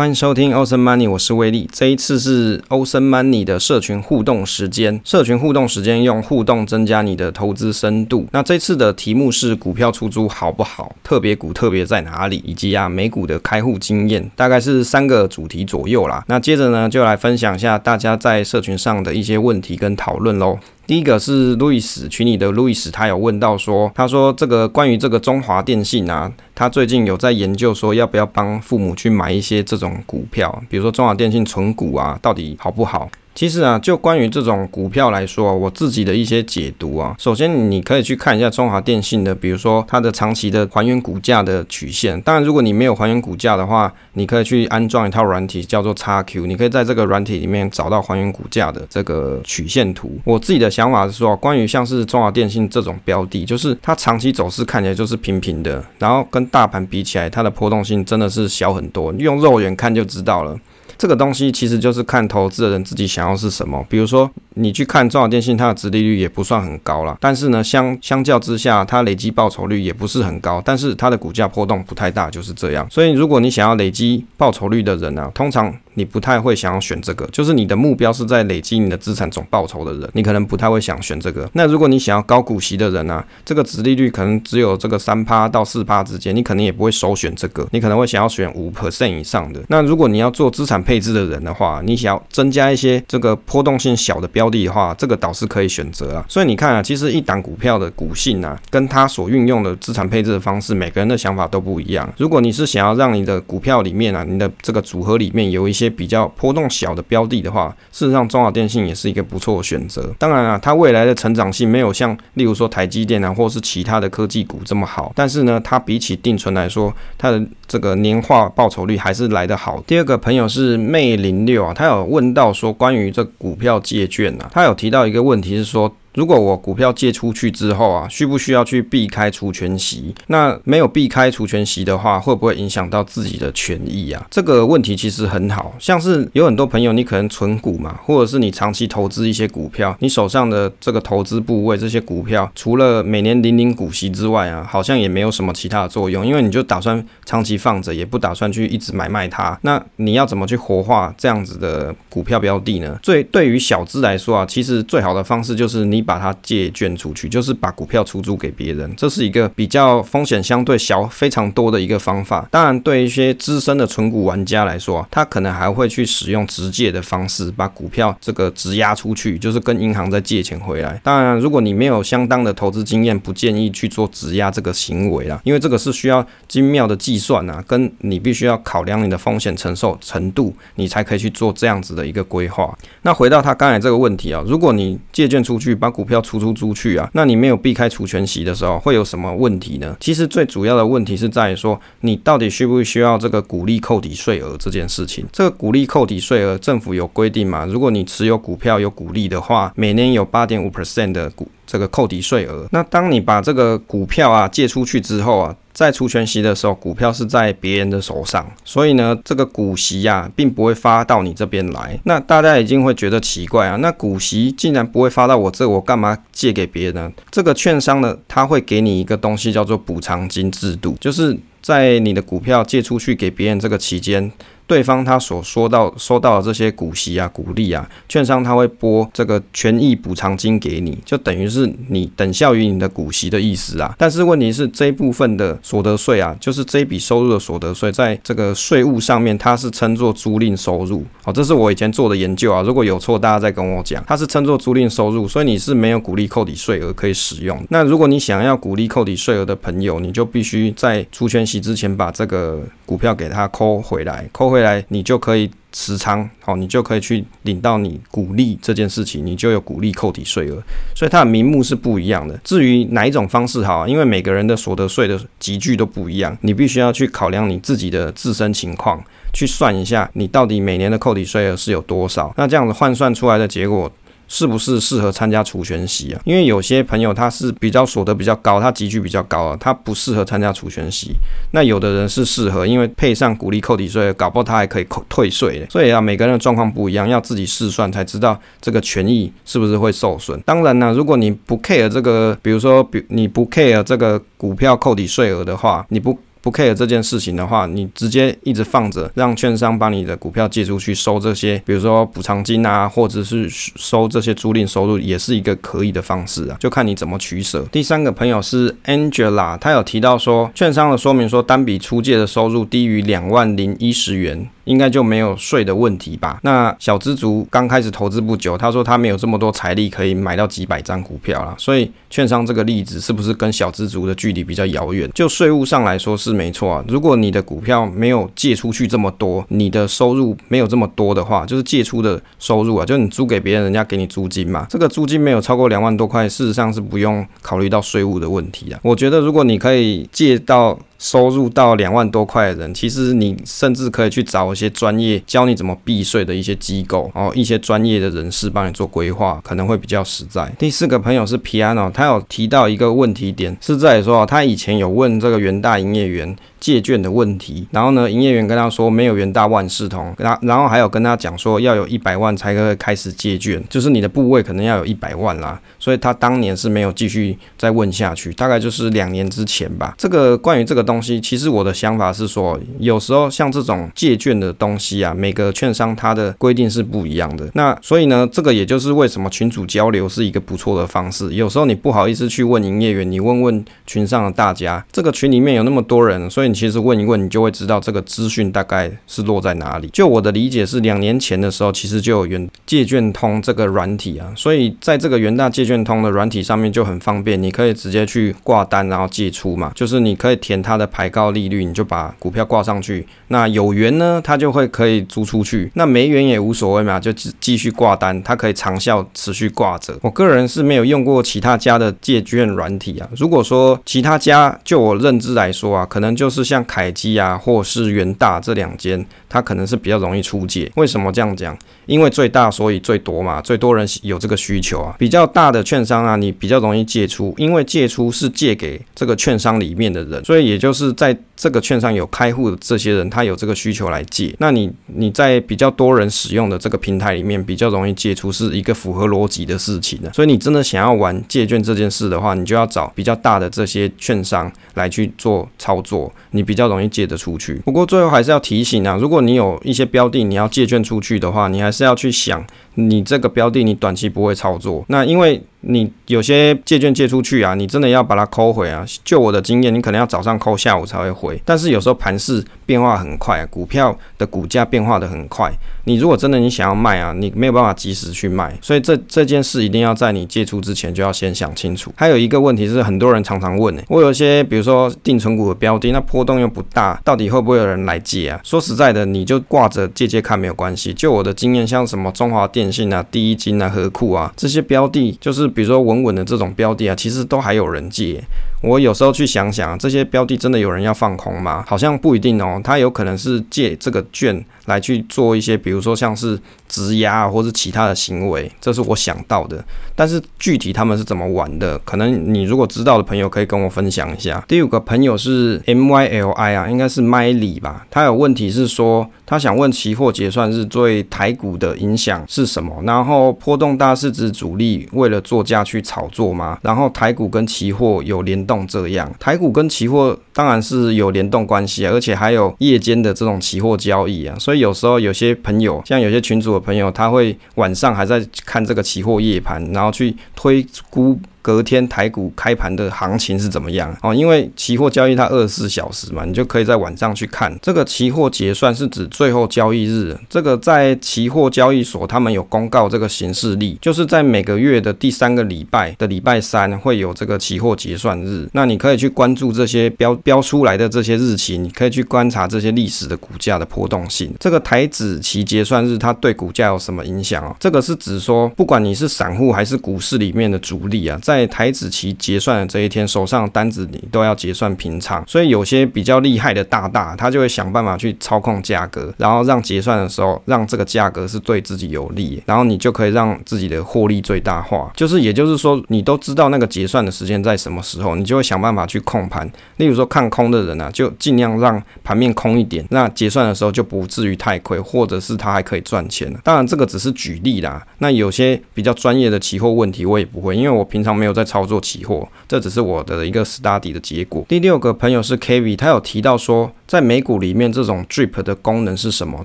欢迎收听 Ocean Money，我是威利。这一次是 Ocean Money 的社群互动时间。社群互动时间用互动增加你的投资深度。那这次的题目是股票出租好不好？特别股特别在哪里？以及啊美股的开户经验，大概是三个主题左右啦。那接着呢，就来分享一下大家在社群上的一些问题跟讨论喽。第一个是路易斯群里的路易斯，他有问到说，他说这个关于这个中华电信啊，他最近有在研究说要不要帮父母去买一些这种股票，比如说中华电信存股啊，到底好不好？其实啊，就关于这种股票来说，我自己的一些解读啊，首先你可以去看一下中华电信的，比如说它的长期的还原股价的曲线。当然，如果你没有还原股价的话，你可以去安装一套软体叫做 XQ，你可以在这个软体里面找到还原股价的这个曲线图。我自己的想法是说，关于像是中华电信这种标的，就是它长期走势看起来就是平平的，然后跟大盘比起来，它的波动性真的是小很多，用肉眼看就知道了。这个东西其实就是看投资的人自己想要是什么。比如说，你去看中小电信，它的殖利率也不算很高啦，但是呢，相相较之下，它累积报酬率也不是很高，但是它的股价波动不太大，就是这样。所以，如果你想要累积报酬率的人呢，通常你不太会想要选这个。就是你的目标是在累积你的资产总报酬的人，你可能不太会想选这个。那如果你想要高股息的人啊，这个殖利率可能只有这个三趴到四趴之间，你可能也不会首选这个，你可能会想要选五 percent 以上的。那如果你要做资产配置的人的话，你想要增加一些这个波动性小的标的的话，这个倒是可以选择啊。所以你看啊，其实一档股票的股性啊，跟它所运用的资产配置的方式，每个人的想法都不一样。如果你是想要让你的股票里面啊，你的这个组合里面有一些一些比较波动小的标的的话，事实上中华电信也是一个不错的选择。当然啊，它未来的成长性没有像例如说台积电啊，或是其他的科技股这么好，但是呢，它比起定存来说，它的这个年化报酬率还是来得好。第二个朋友是魅零六啊，他有问到说关于这股票借券啊，他有提到一个问题是说。如果我股票借出去之后啊，需不需要去避开除权息？那没有避开除权息的话，会不会影响到自己的权益啊？这个问题其实很好，像是有很多朋友，你可能存股嘛，或者是你长期投资一些股票，你手上的这个投资部位这些股票，除了每年领领股息之外啊，好像也没有什么其他的作用，因为你就打算长期放着，也不打算去一直买卖它。那你要怎么去活化这样子的股票标的呢？最对于小资来说啊，其实最好的方式就是你。你把它借券出去，就是把股票出租给别人，这是一个比较风险相对小非常多的一个方法。当然，对一些资深的存股玩家来说，他可能还会去使用直借的方式，把股票这个质押出去，就是跟银行再借钱回来。当然，如果你没有相当的投资经验，不建议去做质押这个行为啦，因为这个是需要精妙的计算啊，跟你必须要考量你的风险承受程度，你才可以去做这样子的一个规划。那回到他刚才这个问题啊，如果你借券出去股票出租出去啊，那你没有避开除权息的时候，会有什么问题呢？其实最主要的问题是在于说，你到底需不需要这个股利扣抵税额这件事情。这个股利扣抵税额，政府有规定嘛？如果你持有股票有股利的话，每年有八点五 percent 的股这个扣抵税额。那当你把这个股票啊借出去之后啊，在除权息的时候，股票是在别人的手上，所以呢，这个股息呀、啊，并不会发到你这边来。那大家已经会觉得奇怪啊，那股息竟然不会发到我这，我干嘛借给别人呢？这个券商呢，他会给你一个东西叫做补偿金制度，就是在你的股票借出去给别人这个期间。对方他所说到收到的这些股息啊、股利啊，券商他会拨这个权益补偿金给你，就等于是你等效于你的股息的意思啊。但是问题是这一部分的所得税啊，就是这笔收入的所得税，在这个税务上面它是称作租赁收入。好，这是我以前做的研究啊，如果有错大家再跟我讲。它是称作租赁收入，所以你是没有股利扣抵税额可以使用。那如果你想要股利扣抵税额的朋友，你就必须在除权息之前把这个股票给它扣回来，扣回未。来，你就可以持仓，好，你就可以去领到你股利这件事情，你就有股利扣抵税额，所以它的名目是不一样的。至于哪一种方式好，因为每个人的所得税的集聚都不一样，你必须要去考量你自己的自身情况，去算一下你到底每年的扣抵税额是有多少，那这样子换算出来的结果。是不是适合参加除权息啊？因为有些朋友他是比较所得比较高，他集距比较高啊，他不适合参加除权息。那有的人是适合，因为配上股利扣抵税，搞不好他还可以扣退税。所以啊，每个人的状况不一样，要自己试算才知道这个权益是不是会受损。当然呢，如果你不 care 这个，比如说比你不 care 这个股票扣抵税额的话，你不。不 care 这件事情的话，你直接一直放着，让券商把你的股票借出去收这些，比如说补偿金啊，或者是收这些租赁收入，也是一个可以的方式啊，就看你怎么取舍。第三个朋友是 Angela，他有提到说，券商的说明说，单笔出借的收入低于两万零一十元。应该就没有税的问题吧？那小资族刚开始投资不久，他说他没有这么多财力可以买到几百张股票啦。所以券商这个例子是不是跟小资族的距离比较遥远？就税务上来说是没错啊。如果你的股票没有借出去这么多，你的收入没有这么多的话，就是借出的收入啊，就你租给别人，人家给你租金嘛，这个租金没有超过两万多块，事实上是不用考虑到税务的问题啊。我觉得如果你可以借到。收入到两万多块的人，其实你甚至可以去找一些专业教你怎么避税的一些机构，哦一些专业的人士帮你做规划，可能会比较实在。第四个朋友是 Piano，他有提到一个问题点，是在说他以前有问这个元大营业员。借券的问题，然后呢，营业员跟他说没有元大万事通，跟他，然后还有跟他讲说要有一百万才可以开始借券，就是你的部位可能要有一百万啦，所以他当年是没有继续再问下去，大概就是两年之前吧。这个关于这个东西，其实我的想法是说，有时候像这种借券的东西啊，每个券商它的规定是不一样的。那所以呢，这个也就是为什么群主交流是一个不错的方式。有时候你不好意思去问营业员，你问问群上的大家，这个群里面有那么多人，所以。你其实问一问，你就会知道这个资讯大概是落在哪里。就我的理解是，两年前的时候，其实就有元借券通这个软体啊，所以在这个元大借券通的软体上面就很方便，你可以直接去挂单，然后借出嘛，就是你可以填它的牌告利率，你就把股票挂上去。那有缘呢，它就会可以租出去；那没缘也无所谓嘛，就继继续挂单，它可以长效持续挂着。我个人是没有用过其他家的借券软体啊。如果说其他家，就我认知来说啊，可能就是。是像凯基啊，或是元大这两间，它可能是比较容易出借。为什么这样讲？因为最大，所以最多嘛，最多人有这个需求啊。比较大的券商啊，你比较容易借出，因为借出是借给这个券商里面的人，所以也就是在这个券商有开户的这些人，他有这个需求来借。那你你在比较多人使用的这个平台里面，比较容易借出，是一个符合逻辑的事情的。所以你真的想要玩借券这件事的话，你就要找比较大的这些券商来去做操作，你比较容易借得出去。不过最后还是要提醒啊，如果你有一些标的你要借券出去的话，你还是。要去想，你这个标的你短期不会操作，那因为。你有些借券借出去啊，你真的要把它扣回啊。就我的经验，你可能要早上扣，下午才会回。但是有时候盘势变化很快，股票的股价变化的很快。你如果真的你想要卖啊，你没有办法及时去卖。所以这这件事一定要在你借出之前就要先想清楚。还有一个问题是很多人常常问诶，我有一些比如说定存股的标的，那波动又不大，到底会不会有人来借啊？说实在的，你就挂着借借看没有关系。就我的经验，像什么中华电信啊、第一金啊、和库啊这些标的，就是。比如说稳稳的这种标的啊，其实都还有人借。我有时候去想想，这些标的真的有人要放空吗？好像不一定哦。他有可能是借这个券来去做一些，比如说像是质押或是其他的行为，这是我想到的。但是具体他们是怎么玩的，可能你如果知道的朋友可以跟我分享一下。第五个朋友是 M Y L I 啊，应该是 Miley 吧？他有问题是说，他想问期货结算日对台股的影响是什么？然后波动大是指主力为了做价去炒作吗？然后台股跟期货有联动这样，台股跟期货当然是有联动关系啊，而且还有夜间的这种期货交易啊，所以有时候有些朋友，像有些群主的朋友，他会晚上还在看这个期货夜盘，然后去推估。隔天台股开盘的行情是怎么样？哦，因为期货交易它二十四小时嘛，你就可以在晚上去看。这个期货结算是指最后交易日，这个在期货交易所他们有公告这个行事历，就是在每个月的第三个礼拜的礼拜三会有这个期货结算日。那你可以去关注这些标标出来的这些日期，你可以去观察这些历史的股价的波动性。这个台指期结算日它对股价有什么影响哦？这个是指说，不管你是散户还是股市里面的主力啊。在台子期结算的这一天，手上的单子你都要结算平仓，所以有些比较厉害的大大，他就会想办法去操控价格，然后让结算的时候让这个价格是对自己有利，然后你就可以让自己的获利最大化。就是也就是说，你都知道那个结算的时间在什么时候，你就会想办法去控盘。例如说看空的人啊，就尽量让盘面空一点，那结算的时候就不至于太亏，或者是他还可以赚钱。当然，这个只是举例啦。那有些比较专业的期货问题，我也不会，因为我平常没有在操作期货，这只是我的一个 study 的结果。第六个朋友是 Kv，他有提到说，在美股里面，这种 DRIP 的功能是什么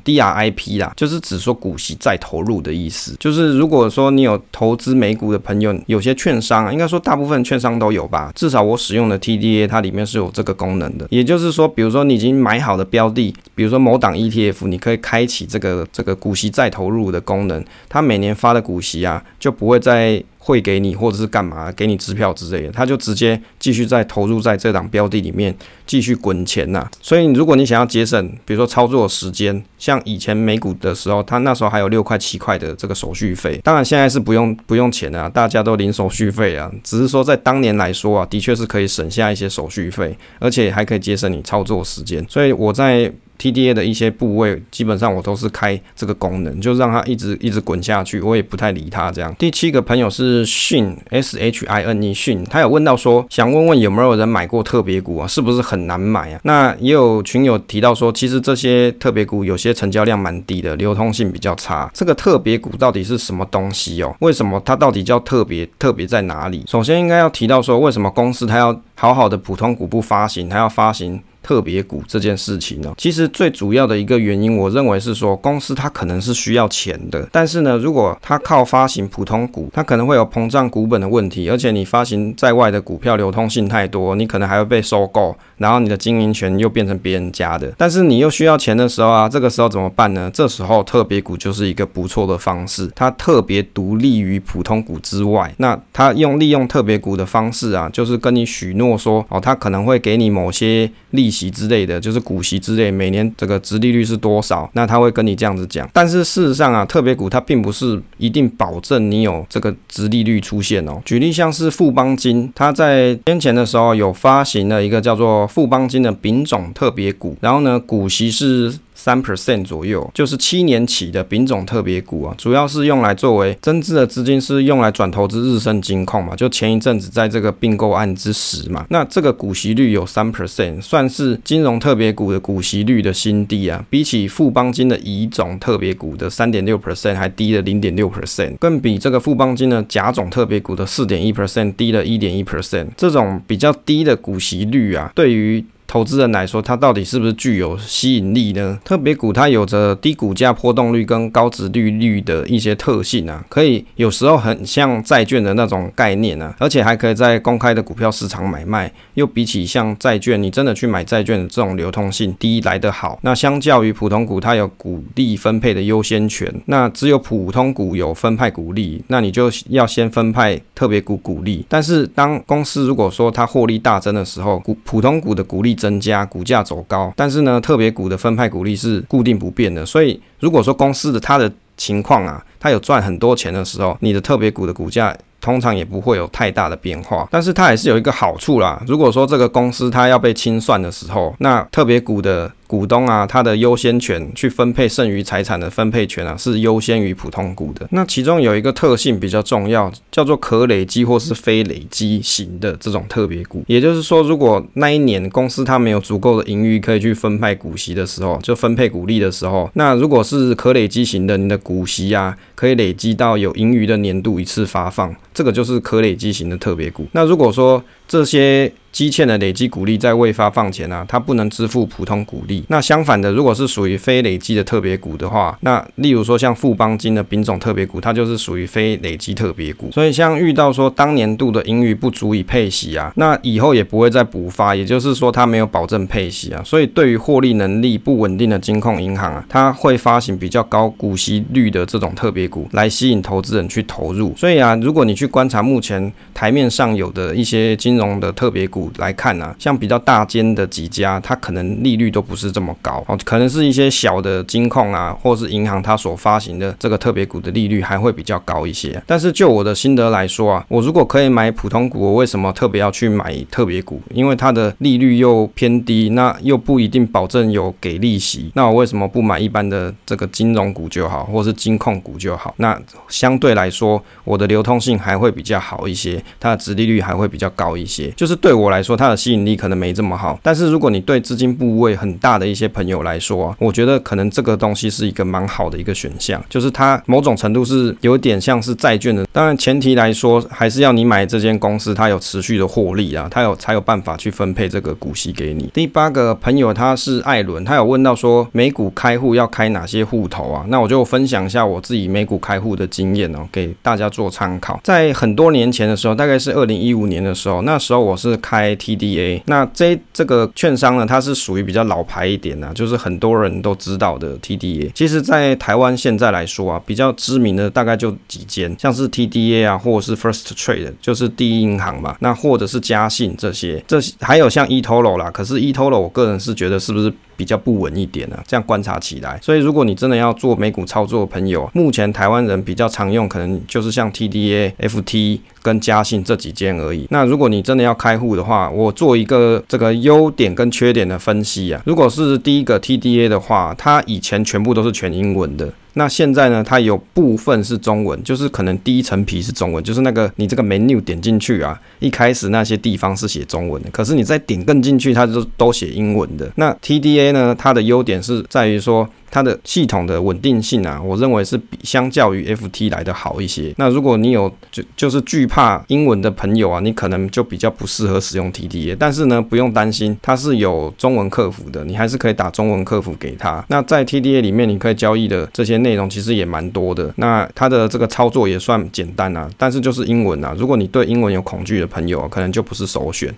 ？DRIP 啦，就是指说股息再投入的意思。就是如果说你有投资美股的朋友，有些券商，应该说大部分券商都有吧。至少我使用的 TDA，它里面是有这个功能的。也就是说，比如说你已经买好的标的，比如说某档 ETF，你可以开启这个这个股息再投入的功能，它每年发的股息啊，就不会再。会给你或者是干嘛，给你支票之类的，他就直接继续再投入在这档标的里面继续滚钱呐。所以如果你想要节省，比如说操作时间，像以前美股的时候，他那时候还有六块七块的这个手续费，当然现在是不用不用钱啊，大家都零手续费啊。只是说在当年来说啊，的确是可以省下一些手续费，而且还可以节省你操作时间。所以我在。TDA 的一些部位，基本上我都是开这个功能，就让它一直一直滚下去，我也不太理它这样。第七个朋友是讯 S H I N E 讯，他有问到说，想问问有没有人买过特别股啊？是不是很难买啊？那也有群友提到说，其实这些特别股有些成交量蛮低的，流通性比较差。这个特别股到底是什么东西哦？为什么它到底叫特别？特别在哪里？首先应该要提到说，为什么公司它要好好的普通股不发行，它要发行？特别股这件事情呢，其实最主要的一个原因，我认为是说公司它可能是需要钱的，但是呢，如果它靠发行普通股，它可能会有膨胀股本的问题，而且你发行在外的股票流通性太多，你可能还会被收购，然后你的经营权又变成别人家的，但是你又需要钱的时候啊，这个时候怎么办呢？这时候特别股就是一个不错的方式，它特别独立于普通股之外，那它用利用特别股的方式啊，就是跟你许诺说哦，它可能会给你某些利息。之类的，就是股息之类，每年这个殖利率是多少？那他会跟你这样子讲。但是事实上啊，特别股它并不是一定保证你有这个殖利率出现哦。举例像是富邦金，它在先前的时候有发行了一个叫做富邦金的丙种特别股，然后呢，股息是。三 percent 左右，就是七年期的丙种特别股啊，主要是用来作为增资的资金，是用来转投资日盛金控嘛。就前一阵子在这个并购案之时嘛，那这个股息率有三 percent，算是金融特别股的股息率的新低啊。比起富邦金的乙种特别股的三点六 percent 还低了零点六 percent，更比这个富邦金的甲种特别股的四点一 percent 低了一点一 percent。这种比较低的股息率啊，对于投资人来说，它到底是不是具有吸引力呢？特别股它有着低股价波动率跟高殖利率的一些特性啊，可以有时候很像债券的那种概念啊，而且还可以在公开的股票市场买卖，又比起像债券，你真的去买债券的这种流通性低来得好。那相较于普通股，它有股利分配的优先权，那只有普通股有分派股利，那你就要先分派特别股股利。但是当公司如果说它获利大增的时候，股普通股的股利增加，股价走高，但是呢，特别股的分派股利是固定不变的，所以如果说公司的它的情况啊，它有赚很多钱的时候，你的特别股的股价通常也不会有太大的变化，但是它也是有一个好处啦，如果说这个公司它要被清算的时候，那特别股的。股东啊，他的优先权去分配剩余财产的分配权啊，是优先于普通股的。那其中有一个特性比较重要，叫做可累积或是非累积型的这种特别股。也就是说，如果那一年公司它没有足够的盈余可以去分派股息的时候，就分配股利的时候，那如果是可累积型的，你的股息啊，可以累积到有盈余的年度一次发放，这个就是可累积型的特别股。那如果说这些积欠的累积股利在未发放前啊，它不能支付普通股利。那相反的，如果是属于非累积的特别股的话，那例如说像富邦金的丙种特别股，它就是属于非累积特别股。所以像遇到说当年度的盈余不足以配息啊，那以后也不会再补发，也就是说它没有保证配息啊。所以对于获利能力不稳定的金控银行啊，它会发行比较高股息率的这种特别股来吸引投资人去投入。所以啊，如果你去观察目前台面上有的一些金金融的特别股，来看啊，像比较大间的几家，它可能利率都不是这么高哦，可能是一些小的金控啊，或是银行，它所发行的这个特别股的利率还会比较高一些。但是就我的心得来说啊，我如果可以买普通股，我为什么特别要去买特别股？因为它的利率又偏低，那又不一定保证有给利息。那我为什么不买一般的这个金融股就好，或是金控股就好？那相对来说，我的流通性还会比较好一些，它的值利率还会比较高一一些。就是对我来说，它的吸引力可能没这么好。但是如果你对资金部位很大的一些朋友来说啊，我觉得可能这个东西是一个蛮好的一个选项。就是它某种程度是有点像是债券的，当然前提来说还是要你买这间公司，它有持续的获利啊，它有才有办法去分配这个股息给你。第八个朋友他是艾伦，他有问到说美股开户要开哪些户头啊？那我就分享一下我自己美股开户的经验哦，给大家做参考。在很多年前的时候，大概是二零一五年的时候，那那时候我是开 TDA，那这这个券商呢，它是属于比较老牌一点的，就是很多人都知道的 TDA。其实，在台湾现在来说啊，比较知名的大概就几间，像是 TDA 啊，或者是 First Trade，就是第一银行嘛，那或者是嘉信这些，这还有像 eToro 啦，可是 eToro 我个人是觉得是不是？比较不稳一点呢、啊，这样观察起来，所以如果你真的要做美股操作的朋友，目前台湾人比较常用，可能就是像 TDA、FT 跟嘉信这几间而已。那如果你真的要开户的话，我做一个这个优点跟缺点的分析啊。如果是第一个 TDA 的话，它以前全部都是全英文的。那现在呢，它有部分是中文，就是可能第一层皮是中文，就是那个你这个 menu 点进去啊，一开始那些地方是写中文的，可是你再点更进去，它就都写英文的。那 TDA 呢，它的优点是在于说。它的系统的稳定性啊，我认为是比相较于 FT 来的好一些。那如果你有就就是惧怕英文的朋友啊，你可能就比较不适合使用 TDA。但是呢，不用担心，它是有中文客服的，你还是可以打中文客服给他。那在 TDA 里面，你可以交易的这些内容其实也蛮多的。那它的这个操作也算简单啊，但是就是英文啊，如果你对英文有恐惧的朋友，可能就不是首选。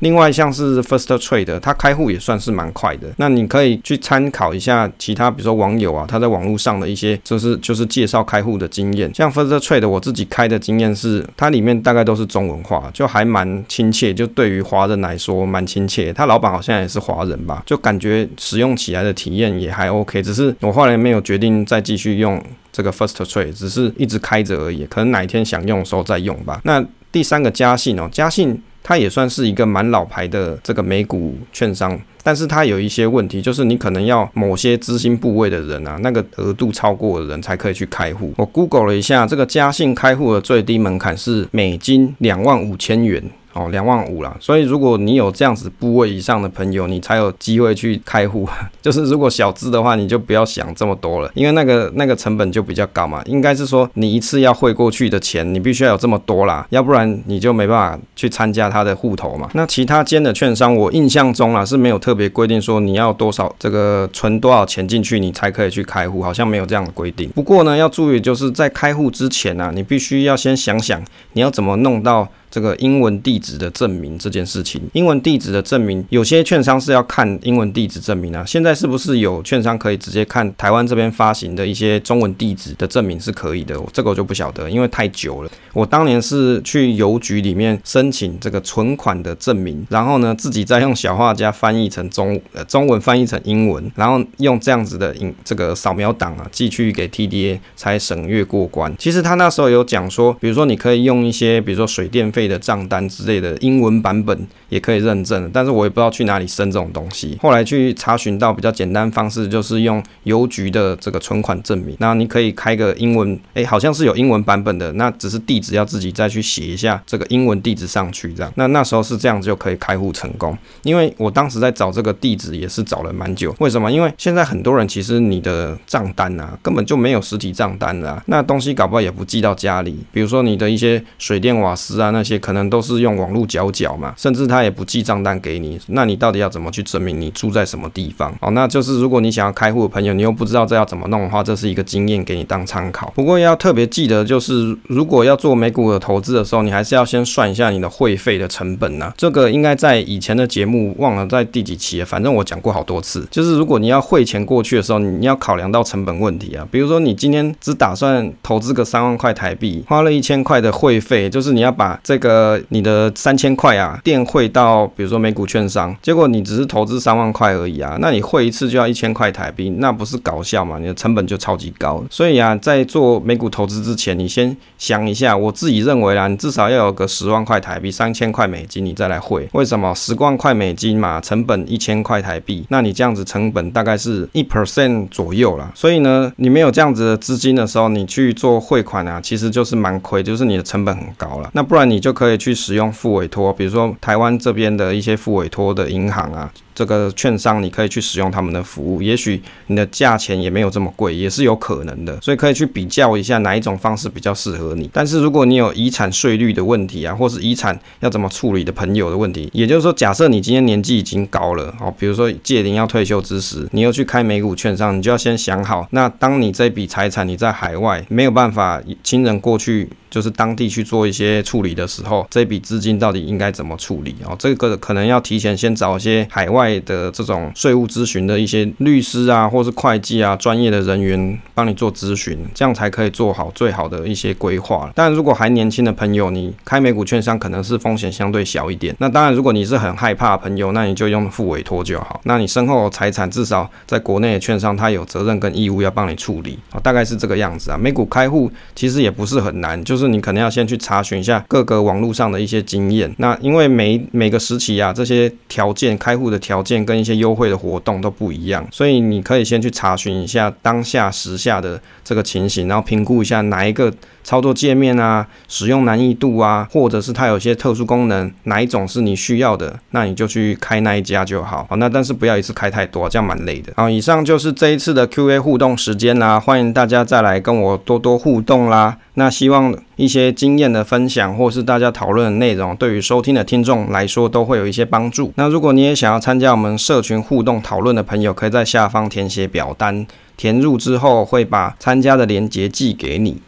另外像是 First Trade，它开户也算是蛮快的。那你可以去参考一下其他，比如说网友啊，他在网络上的一些就是就是介绍开户的经验。像 First Trade，我自己开的经验是，它里面大概都是中文化，就还蛮亲切，就对于华人来说蛮亲切。他老板好像也是华人吧，就感觉使用起来的体验也还 OK。只是我后来没有决定再继续用这个 First Trade，只是一直开着而已，可能哪一天想用的时候再用吧。那第三个嘉信哦，嘉信。它也算是一个蛮老牌的这个美股券商，但是它有一些问题，就是你可能要某些资金部位的人啊，那个额度超过的人才可以去开户。我 Google 了一下，这个嘉信开户的最低门槛是美金两万五千元。哦，两万五啦，所以如果你有这样子部位以上的朋友，你才有机会去开户。就是如果小资的话，你就不要想这么多了，因为那个那个成本就比较高嘛。应该是说你一次要汇过去的钱，你必须要有这么多啦，要不然你就没办法去参加他的户头嘛。那其他间的券商，我印象中啊是没有特别规定说你要多少这个存多少钱进去，你才可以去开户，好像没有这样的规定。不过呢，要注意就是在开户之前啊，你必须要先想想你要怎么弄到。这个英文地址的证明这件事情，英文地址的证明，有些券商是要看英文地址证明啊。现在是不是有券商可以直接看台湾这边发行的一些中文地址的证明是可以的？这个我就不晓得，因为太久了。我当年是去邮局里面申请这个存款的证明，然后呢自己再用小画家翻译成中呃中文翻译成英文，然后用这样子的影这个扫描档啊寄去给 TDA 才审阅过关。其实他那时候有讲说，比如说你可以用一些比如说水电费的账单之类的英文版本也可以认证，但是我也不知道去哪里申这种东西。后来去查询到比较简单方式，就是用邮局的这个存款证明。那你可以开个英文，哎、欸，好像是有英文版本的，那只是地址要自己再去写一下这个英文地址上去，这样。那那时候是这样子就可以开户成功。因为我当时在找这个地址也是找了蛮久。为什么？因为现在很多人其实你的账单啊根本就没有实体账单啊，那东西搞不好也不寄到家里。比如说你的一些水电瓦斯啊那。可能都是用网络缴缴嘛，甚至他也不寄账单给你，那你到底要怎么去证明你住在什么地方？哦，那就是如果你想要开户的朋友，你又不知道这要怎么弄的话，这是一个经验给你当参考。不过要特别记得，就是如果要做美股的投资的时候，你还是要先算一下你的会费的成本呐。这个应该在以前的节目忘了在第几期，反正我讲过好多次。就是如果你要汇钱过去的时候，你要考量到成本问题啊。比如说你今天只打算投资个三万块台币，花了一千块的会费，就是你要把这个。你的三千块啊，电汇到比如说美股券商，结果你只是投资三万块而已啊，那你汇一次就要一千块台币，那不是搞笑吗？你的成本就超级高。所以啊，在做美股投资之前，你先想一下，我自己认为啦，你至少要有个十万块台币，三千块美金，你再来汇。为什么？十万块美金嘛，成本一千块台币，那你这样子成本大概是一 percent 左右啦。所以呢，你没有这样子的资金的时候，你去做汇款啊，其实就是蛮亏，就是你的成本很高了。那不然你就。就可以去使用副委托，比如说台湾这边的一些副委托的银行啊。这个券商你可以去使用他们的服务，也许你的价钱也没有这么贵，也是有可能的，所以可以去比较一下哪一种方式比较适合你。但是如果你有遗产税率的问题啊，或是遗产要怎么处理的朋友的问题，也就是说，假设你今天年纪已经高了，哦，比如说届龄要退休之时，你又去开美股券商，你就要先想好，那当你这笔财产你在海外没有办法亲人过去。就是当地去做一些处理的时候，这笔资金到底应该怎么处理哦？这个可能要提前先找一些海外的这种税务咨询的一些律师啊，或是会计啊专业的人员帮你做咨询，这样才可以做好最好的一些规划。但如果还年轻的朋友，你开美股券商可能是风险相对小一点。那当然，如果你是很害怕朋友，那你就用付委托就好。那你身后财产至少在国内的券商，他有责任跟义务要帮你处理啊，大概是这个样子啊。美股开户其实也不是很难，就是。你可能要先去查询一下各个网络上的一些经验，那因为每每个时期啊，这些条件开户的条条件跟一些优惠的活动都不一样，所以你可以先去查询一下当下时下的这个情形，然后评估一下哪一个操作界面啊，使用难易度啊，或者是它有些特殊功能，哪一种是你需要的，那你就去开那一家就好。好，那但是不要一次开太多，这样蛮累的。好，以上就是这一次的 Q&A 互动时间啦，欢迎大家再来跟我多多互动啦。那希望一些经验的分享，或是大家讨论的内容，对于收听的听众来说都会有一些帮助。那如果你也想要参加我们社群互动讨论的朋友，可以在下方填写表单，填入之后会把参加的链接寄给你。